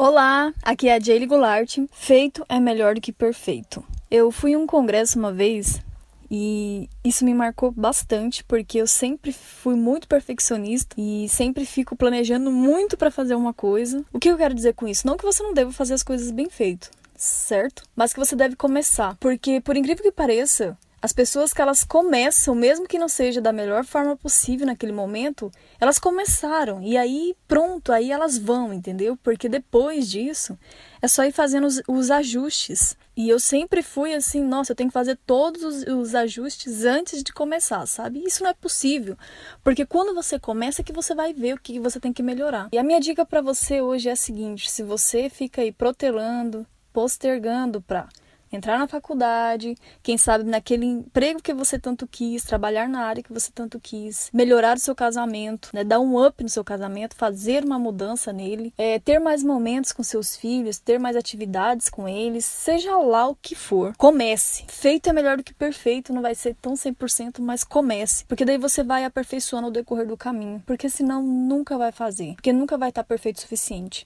Olá, aqui é a Jaylee Goulart. Feito é melhor do que perfeito. Eu fui em um congresso uma vez e isso me marcou bastante porque eu sempre fui muito perfeccionista e sempre fico planejando muito para fazer uma coisa. O que eu quero dizer com isso? Não que você não deva fazer as coisas bem feito, certo? Mas que você deve começar, porque por incrível que pareça, as pessoas que elas começam, mesmo que não seja da melhor forma possível naquele momento, elas começaram e aí pronto, aí elas vão, entendeu? Porque depois disso é só ir fazendo os, os ajustes. E eu sempre fui assim, nossa, eu tenho que fazer todos os, os ajustes antes de começar, sabe? Isso não é possível, porque quando você começa é que você vai ver o que você tem que melhorar. E a minha dica para você hoje é a seguinte: se você fica aí protelando, postergando para entrar na faculdade, quem sabe naquele emprego que você tanto quis, trabalhar na área que você tanto quis, melhorar o seu casamento, né, dar um up no seu casamento, fazer uma mudança nele, é, ter mais momentos com seus filhos, ter mais atividades com eles, seja lá o que for. Comece. Feito é melhor do que perfeito, não vai ser tão 100%, mas comece, porque daí você vai aperfeiçoando o decorrer do caminho, porque senão nunca vai fazer, porque nunca vai estar perfeito o suficiente.